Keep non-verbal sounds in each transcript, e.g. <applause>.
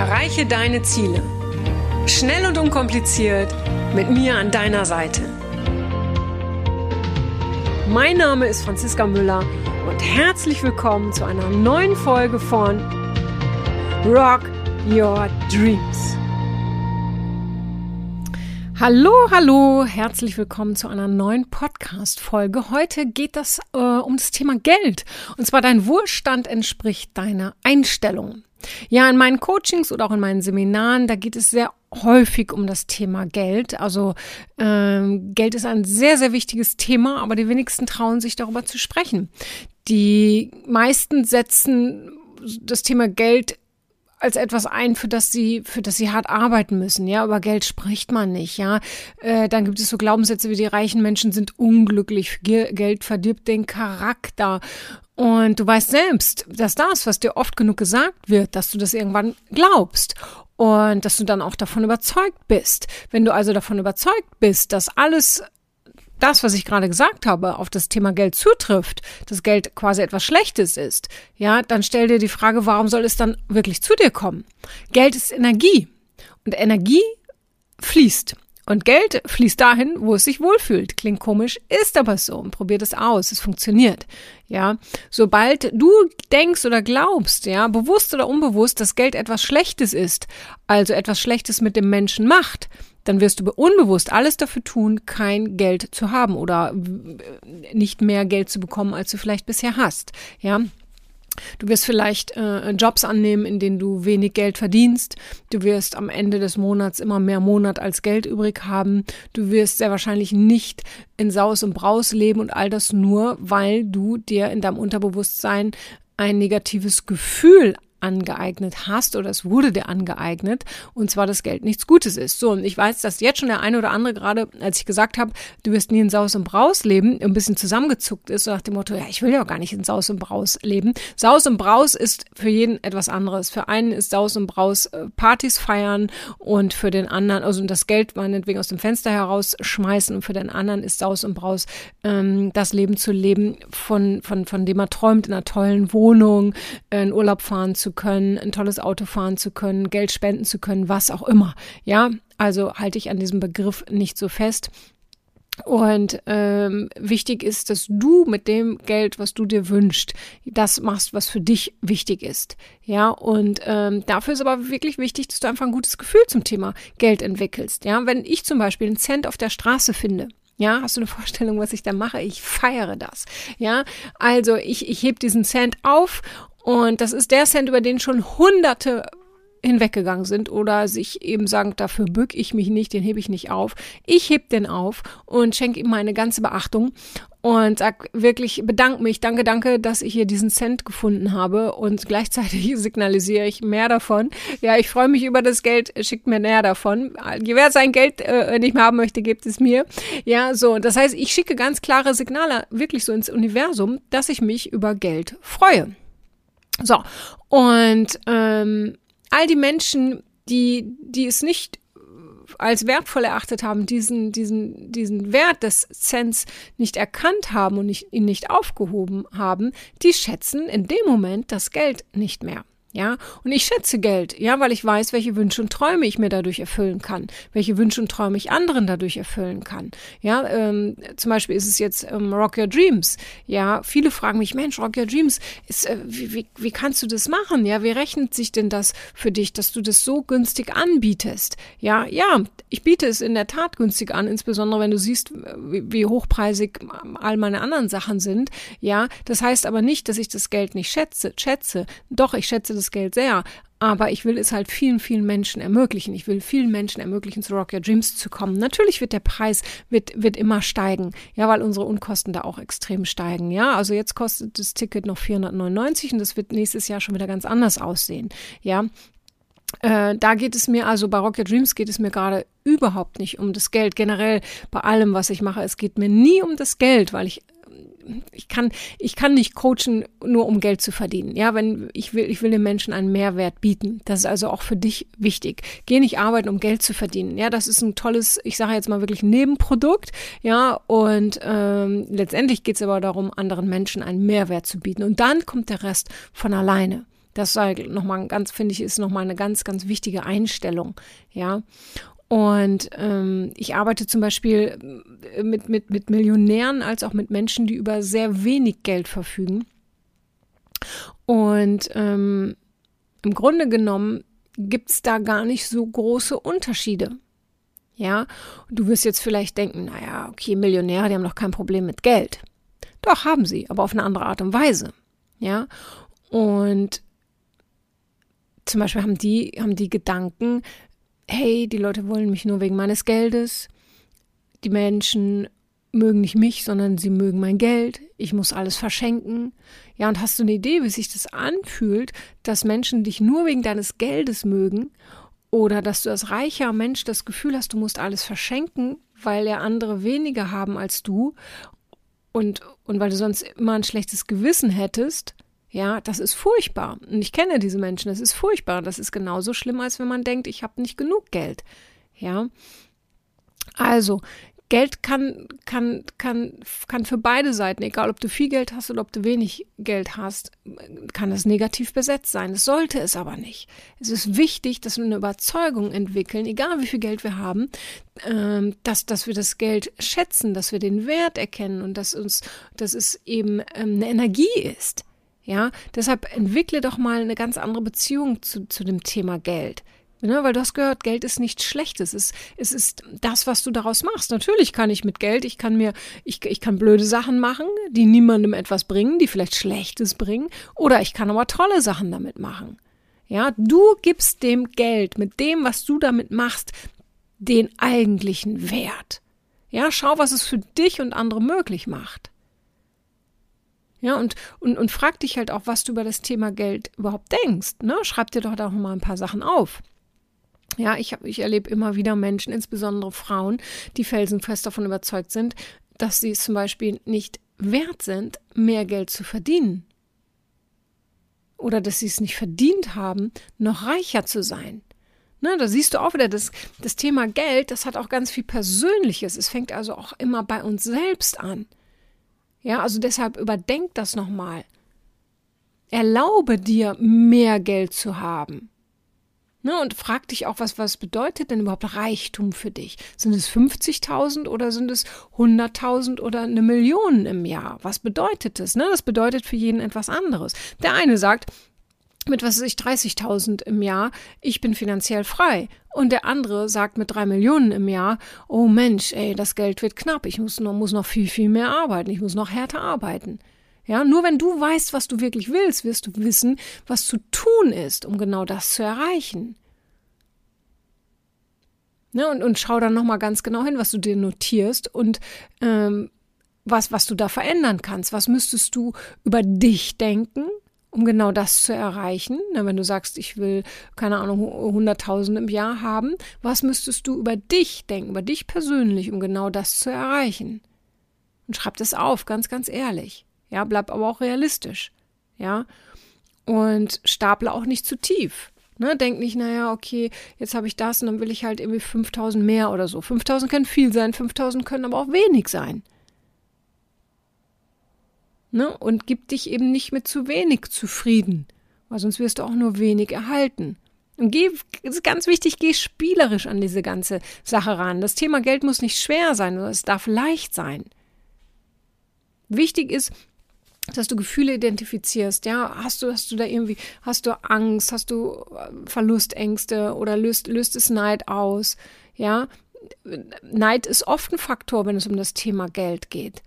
Erreiche deine Ziele. Schnell und unkompliziert mit mir an deiner Seite. Mein Name ist Franziska Müller und herzlich willkommen zu einer neuen Folge von Rock Your Dreams. Hallo, hallo, herzlich willkommen zu einer neuen Podcast-Folge. Heute geht das äh, um das Thema Geld. Und zwar dein Wohlstand entspricht deiner Einstellung. Ja, in meinen Coachings oder auch in meinen Seminaren, da geht es sehr häufig um das Thema Geld. Also ähm, Geld ist ein sehr, sehr wichtiges Thema, aber die wenigsten trauen sich darüber zu sprechen. Die meisten setzen das Thema Geld als etwas ein, für das sie, für das sie hart arbeiten müssen. Ja, über Geld spricht man nicht. Ja, äh, dann gibt es so Glaubenssätze wie die reichen Menschen sind unglücklich. Geld verdirbt den Charakter. Und du weißt selbst, dass das, was dir oft genug gesagt wird, dass du das irgendwann glaubst und dass du dann auch davon überzeugt bist. Wenn du also davon überzeugt bist, dass alles das, was ich gerade gesagt habe, auf das Thema Geld zutrifft, dass Geld quasi etwas Schlechtes ist, ja, dann stell dir die Frage, warum soll es dann wirklich zu dir kommen? Geld ist Energie und Energie fließt. Und Geld fließt dahin, wo es sich wohlfühlt. Klingt komisch, ist aber so. probier das aus. Es funktioniert. Ja. Sobald du denkst oder glaubst, ja, bewusst oder unbewusst, dass Geld etwas Schlechtes ist, also etwas Schlechtes mit dem Menschen macht, dann wirst du unbewusst alles dafür tun, kein Geld zu haben oder nicht mehr Geld zu bekommen, als du vielleicht bisher hast. Ja. Du wirst vielleicht äh, Jobs annehmen, in denen du wenig Geld verdienst. Du wirst am Ende des Monats immer mehr Monat als Geld übrig haben. Du wirst sehr wahrscheinlich nicht in Saus und Braus leben und all das nur, weil du dir in deinem Unterbewusstsein ein negatives Gefühl angeeignet hast oder es wurde dir angeeignet und zwar das Geld nichts Gutes ist. So, und ich weiß, dass jetzt schon der eine oder andere gerade, als ich gesagt habe, du wirst nie in Saus und Braus leben, ein bisschen zusammengezuckt ist, so nach dem Motto, ja, ich will ja gar nicht in Saus und Braus leben. Saus und Braus ist für jeden etwas anderes. Für einen ist Saus und Braus äh, Partys feiern und für den anderen, also das Geld meinetwegen aus dem Fenster herausschmeißen und für den anderen ist Saus und Braus ähm, das Leben zu leben, von, von, von dem er träumt, in einer tollen Wohnung, äh, in Urlaub fahren zu können, ein tolles Auto fahren zu können, Geld spenden zu können, was auch immer. Ja, also halte ich an diesem Begriff nicht so fest. Und ähm, wichtig ist, dass du mit dem Geld, was du dir wünschst, das machst, was für dich wichtig ist. Ja, und ähm, dafür ist aber wirklich wichtig, dass du einfach ein gutes Gefühl zum Thema Geld entwickelst. Ja, wenn ich zum Beispiel einen Cent auf der Straße finde, ja, hast du eine <laughs> Vorstellung, was ich da mache? Ich feiere das. Ja, also ich, ich heb diesen Cent auf und das ist der Cent, über den schon hunderte hinweggegangen sind oder sich eben sagen, dafür bück ich mich nicht, den hebe ich nicht auf. Ich heb den auf und schenke ihm meine ganze Beachtung und sag wirklich, bedanke mich, danke, danke, dass ich hier diesen Cent gefunden habe und gleichzeitig <laughs> signalisiere ich mehr davon. Ja, ich freue mich über das Geld, schickt mir mehr davon. Wer sein Geld äh, nicht mehr haben möchte, gebt es mir. Ja, so, das heißt, ich schicke ganz klare Signale wirklich so ins Universum, dass ich mich über Geld freue. So, und ähm, all die Menschen, die, die es nicht als wertvoll erachtet haben, diesen, diesen, diesen Wert des Cents nicht erkannt haben und nicht, ihn nicht aufgehoben haben, die schätzen in dem Moment das Geld nicht mehr. Ja, und ich schätze Geld, ja, weil ich weiß, welche Wünsche und Träume ich mir dadurch erfüllen kann, welche Wünsche und Träume ich anderen dadurch erfüllen kann. Ja, ähm, zum Beispiel ist es jetzt ähm, Rock Your Dreams. Ja, viele fragen mich, Mensch, Rock Your Dreams, ist, äh, wie, wie, wie kannst du das machen? Ja, wie rechnet sich denn das für dich, dass du das so günstig anbietest? Ja, ja, ich biete es in der Tat günstig an, insbesondere wenn du siehst, wie, wie hochpreisig all meine anderen Sachen sind. Ja, das heißt aber nicht, dass ich das Geld nicht schätze. Schätze, doch ich schätze das Geld sehr. Aber ich will es halt vielen, vielen Menschen ermöglichen. Ich will vielen Menschen ermöglichen, zu Rock Your Dreams zu kommen. Natürlich wird der Preis, wird, wird immer steigen. Ja, weil unsere Unkosten da auch extrem steigen. Ja, also jetzt kostet das Ticket noch 499 und das wird nächstes Jahr schon wieder ganz anders aussehen. Ja, äh, da geht es mir, also bei Rocket Dreams geht es mir gerade überhaupt nicht um das Geld. Generell bei allem, was ich mache, es geht mir nie um das Geld, weil ich ich kann, ich kann nicht coachen, nur um Geld zu verdienen. Ja, wenn ich will, ich will den Menschen einen Mehrwert bieten. Das ist also auch für dich wichtig. Geh nicht arbeiten, um Geld zu verdienen. Ja, das ist ein tolles, ich sage jetzt mal wirklich Nebenprodukt. Ja, und ähm, letztendlich geht es aber darum, anderen Menschen einen Mehrwert zu bieten. Und dann kommt der Rest von alleine. Das sei nochmal ganz, finde ich, ist nochmal eine ganz, ganz wichtige Einstellung. Ja. Und ähm, ich arbeite zum Beispiel mit, mit, mit Millionären als auch mit Menschen, die über sehr wenig Geld verfügen. Und ähm, im Grunde genommen gibt es da gar nicht so große Unterschiede. Ja, du wirst jetzt vielleicht denken, naja, okay, Millionäre, die haben doch kein Problem mit Geld. Doch, haben sie, aber auf eine andere Art und Weise. Ja, und zum Beispiel haben die, haben die Gedanken, hey, die Leute wollen mich nur wegen meines Geldes. Die Menschen mögen nicht mich, sondern sie mögen mein Geld. Ich muss alles verschenken. Ja, und hast du eine Idee, wie sich das anfühlt, dass Menschen dich nur wegen deines Geldes mögen oder dass du als reicher Mensch das Gefühl hast, du musst alles verschenken, weil ja andere weniger haben als du und, und weil du sonst immer ein schlechtes Gewissen hättest? Ja, das ist furchtbar. Und ich kenne diese Menschen, das ist furchtbar. Das ist genauso schlimm, als wenn man denkt, ich habe nicht genug Geld. Ja. Also, Geld kann, kann, kann, kann für beide Seiten, egal ob du viel Geld hast oder ob du wenig Geld hast, kann es negativ besetzt sein. Es sollte es aber nicht. Es ist wichtig, dass wir eine Überzeugung entwickeln, egal wie viel Geld wir haben, ähm, dass, dass wir das Geld schätzen, dass wir den Wert erkennen und dass uns, dass es eben ähm, eine Energie ist. Ja, deshalb entwickle doch mal eine ganz andere Beziehung zu, zu dem Thema Geld. Ne, weil du hast gehört, Geld ist nichts Schlechtes. Es, es ist das, was du daraus machst. Natürlich kann ich mit Geld, ich kann mir, ich, ich kann blöde Sachen machen, die niemandem etwas bringen, die vielleicht Schlechtes bringen. Oder ich kann aber tolle Sachen damit machen. Ja, du gibst dem Geld, mit dem, was du damit machst, den eigentlichen Wert. Ja, schau, was es für dich und andere möglich macht. Ja, und, und, und frag dich halt auch, was du über das Thema Geld überhaupt denkst. Ne? Schreib dir doch da auch mal ein paar Sachen auf. Ja, ich, ich erlebe immer wieder Menschen, insbesondere Frauen, die felsenfest davon überzeugt sind, dass sie es zum Beispiel nicht wert sind, mehr Geld zu verdienen. Oder dass sie es nicht verdient haben, noch reicher zu sein. Ne, da siehst du auch wieder, das, das Thema Geld, das hat auch ganz viel Persönliches. Es fängt also auch immer bei uns selbst an. Ja, also deshalb überdenk das nochmal. Erlaube dir, mehr Geld zu haben. Ne, und frag dich auch, was, was bedeutet denn überhaupt Reichtum für dich? Sind es 50.000 oder sind es 100.000 oder eine Million im Jahr? Was bedeutet das? Ne? Das bedeutet für jeden etwas anderes. Der eine sagt, mit was weiß ich 30.000 im Jahr, ich bin finanziell frei. Und der andere sagt mit drei Millionen im Jahr, oh Mensch, ey, das Geld wird knapp, ich muss noch, muss noch viel, viel mehr arbeiten, ich muss noch härter arbeiten. Ja, nur wenn du weißt, was du wirklich willst, wirst du wissen, was zu tun ist, um genau das zu erreichen. Ne, und, und schau dann nochmal ganz genau hin, was du dir notierst und ähm, was, was du da verändern kannst. Was müsstest du über dich denken, um genau das zu erreichen? Na, wenn du sagst, ich will, keine Ahnung, 100.000 im Jahr haben, was müsstest du über dich denken, über dich persönlich, um genau das zu erreichen? Und schreib das auf, ganz, ganz ehrlich. Ja, bleib aber auch realistisch. Ja. Und staple auch nicht zu tief. Ne, denk nicht, naja, okay, jetzt habe ich das und dann will ich halt irgendwie 5000 mehr oder so. 5000 können viel sein, 5000 können aber auch wenig sein. Ne, und gib dich eben nicht mit zu wenig zufrieden, weil sonst wirst du auch nur wenig erhalten. Und geh, ist ganz wichtig, geh spielerisch an diese ganze Sache ran. Das Thema Geld muss nicht schwer sein, es darf leicht sein. Wichtig ist, dass du Gefühle identifizierst, ja, hast du, hast du da irgendwie, hast du Angst, hast du äh, Verlustängste oder löst, löst es Neid aus, ja. Neid ist oft ein Faktor, wenn es um das Thema Geld geht.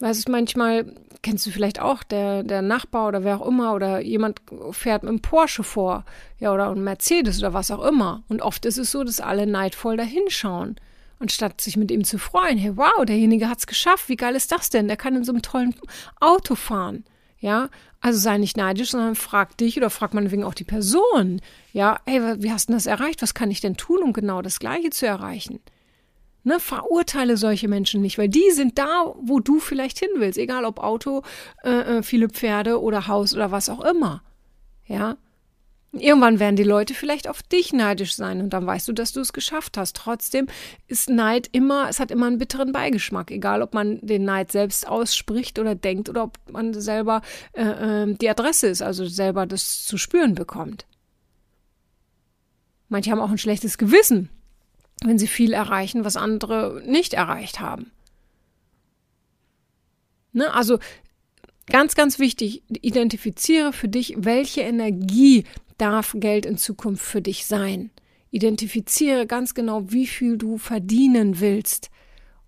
Weiß ich manchmal, kennst du vielleicht auch, der, der Nachbar oder wer auch immer oder jemand fährt mit einem Porsche vor, ja, oder ein Mercedes oder was auch immer. Und oft ist es so, dass alle neidvoll da hinschauen. Und statt sich mit ihm zu freuen, hey, wow, derjenige hat's geschafft, wie geil ist das denn? Der kann in so einem tollen Auto fahren. Ja, also sei nicht neidisch, sondern frag dich oder frag meinetwegen auch die Person. Ja, hey, wie hast du das erreicht? Was kann ich denn tun, um genau das Gleiche zu erreichen? Ne, verurteile solche Menschen nicht, weil die sind da, wo du vielleicht hin willst, egal ob Auto, äh, äh viele Pferde oder Haus oder was auch immer. Ja, Irgendwann werden die Leute vielleicht auf dich neidisch sein und dann weißt du, dass du es geschafft hast. Trotzdem ist Neid immer, es hat immer einen bitteren Beigeschmack, egal ob man den Neid selbst ausspricht oder denkt oder ob man selber äh, äh, die Adresse ist, also selber das zu spüren bekommt. Manche haben auch ein schlechtes Gewissen, wenn sie viel erreichen, was andere nicht erreicht haben. Ne? Also ganz, ganz wichtig, identifiziere für dich, welche Energie darf Geld in Zukunft für dich sein? Identifiziere ganz genau, wie viel du verdienen willst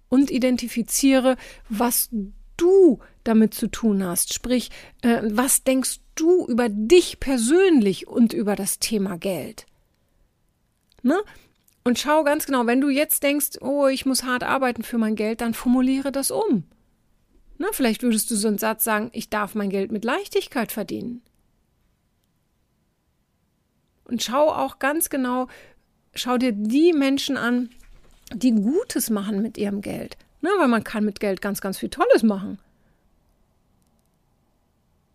und identifiziere, was du damit zu tun hast. Sprich, äh, was denkst du über dich persönlich und über das Thema Geld? Ne? Und schau ganz genau, wenn du jetzt denkst, oh, ich muss hart arbeiten für mein Geld, dann formuliere das um. Ne? Vielleicht würdest du so einen Satz sagen, ich darf mein Geld mit Leichtigkeit verdienen. Und schau auch ganz genau, schau dir die Menschen an, die Gutes machen mit ihrem Geld. Ne, weil man kann mit Geld ganz, ganz viel Tolles machen.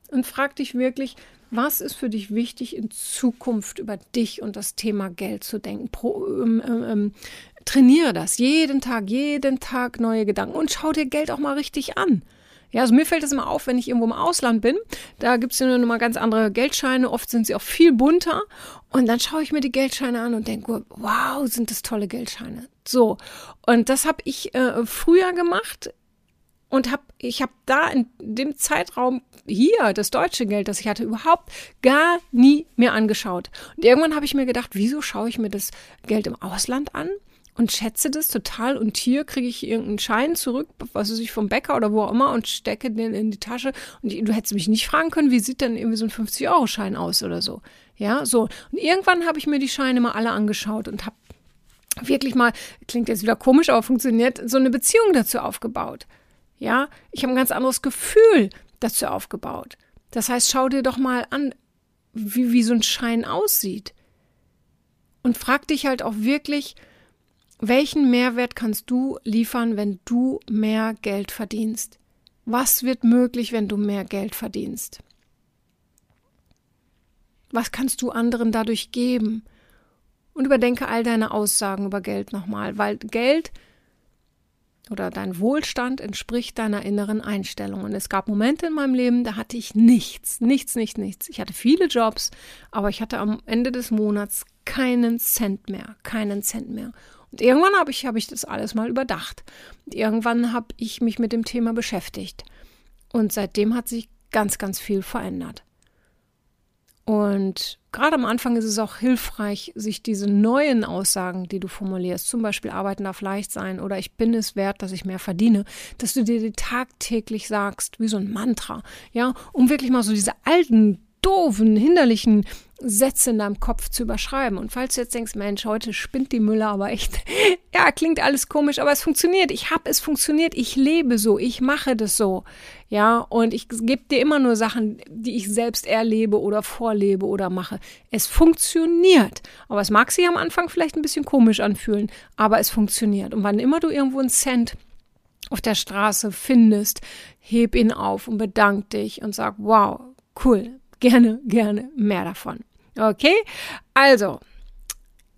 Und frag dich wirklich, was ist für dich wichtig, in Zukunft über dich und das Thema Geld zu denken? Pro, ähm, ähm, ähm trainiere das jeden Tag, jeden Tag neue Gedanken und schau dir Geld auch mal richtig an. Ja, also mir fällt es immer auf, wenn ich irgendwo im Ausland bin, da gibt es ja nochmal ganz andere Geldscheine, oft sind sie auch viel bunter und dann schaue ich mir die Geldscheine an und denke, wow, sind das tolle Geldscheine. So, und das habe ich äh, früher gemacht und habe ich habe da in dem Zeitraum hier das deutsche Geld, das ich hatte, überhaupt gar nie mehr angeschaut. Und irgendwann habe ich mir gedacht, wieso schaue ich mir das Geld im Ausland an? und schätze das total. Und hier kriege ich irgendeinen Schein zurück, was weiß ich, vom Bäcker oder wo auch immer und stecke den in die Tasche. Und du hättest mich nicht fragen können, wie sieht denn irgendwie so ein 50-Euro-Schein aus oder so. Ja, so. Und irgendwann habe ich mir die Scheine mal alle angeschaut und habe wirklich mal, klingt jetzt wieder komisch, aber funktioniert, so eine Beziehung dazu aufgebaut. Ja, ich habe ein ganz anderes Gefühl dazu aufgebaut. Das heißt, schau dir doch mal an, wie, wie so ein Schein aussieht. Und frag dich halt auch wirklich, welchen Mehrwert kannst du liefern, wenn du mehr Geld verdienst? Was wird möglich, wenn du mehr Geld verdienst? Was kannst du anderen dadurch geben? Und überdenke all deine Aussagen über Geld nochmal, weil Geld oder dein Wohlstand entspricht deiner inneren Einstellung. Und es gab Momente in meinem Leben, da hatte ich nichts, nichts, nichts, nichts. Ich hatte viele Jobs, aber ich hatte am Ende des Monats keinen Cent mehr, keinen Cent mehr. Und irgendwann habe ich, hab ich das alles mal überdacht. Und irgendwann habe ich mich mit dem Thema beschäftigt. Und seitdem hat sich ganz, ganz viel verändert. Und gerade am Anfang ist es auch hilfreich, sich diese neuen Aussagen, die du formulierst, zum Beispiel Arbeiten darf leicht sein oder ich bin es wert, dass ich mehr verdiene, dass du dir die tagtäglich sagst, wie so ein Mantra, ja, um wirklich mal so diese alten doofen, hinderlichen Sätze in deinem Kopf zu überschreiben. Und falls du jetzt denkst, Mensch, heute spinnt die Müller aber echt, <laughs> ja, klingt alles komisch, aber es funktioniert. Ich habe es funktioniert. Ich lebe so. Ich mache das so. Ja, und ich gebe dir immer nur Sachen, die ich selbst erlebe oder vorlebe oder mache. Es funktioniert. Aber es mag sich am Anfang vielleicht ein bisschen komisch anfühlen, aber es funktioniert. Und wann immer du irgendwo einen Cent auf der Straße findest, heb ihn auf und bedank dich und sag, wow, cool, gerne, gerne mehr davon. Okay, also,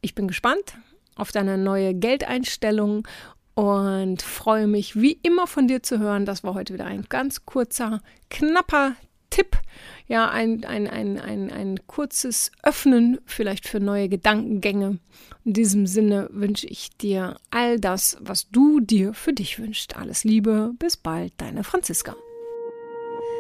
ich bin gespannt auf deine neue Geldeinstellung und freue mich wie immer von dir zu hören. Das war heute wieder ein ganz kurzer, knapper Tipp. Ja, ein, ein, ein, ein, ein kurzes Öffnen vielleicht für neue Gedankengänge. In diesem Sinne wünsche ich dir all das, was du dir für dich wünschst. Alles Liebe, bis bald, deine Franziska.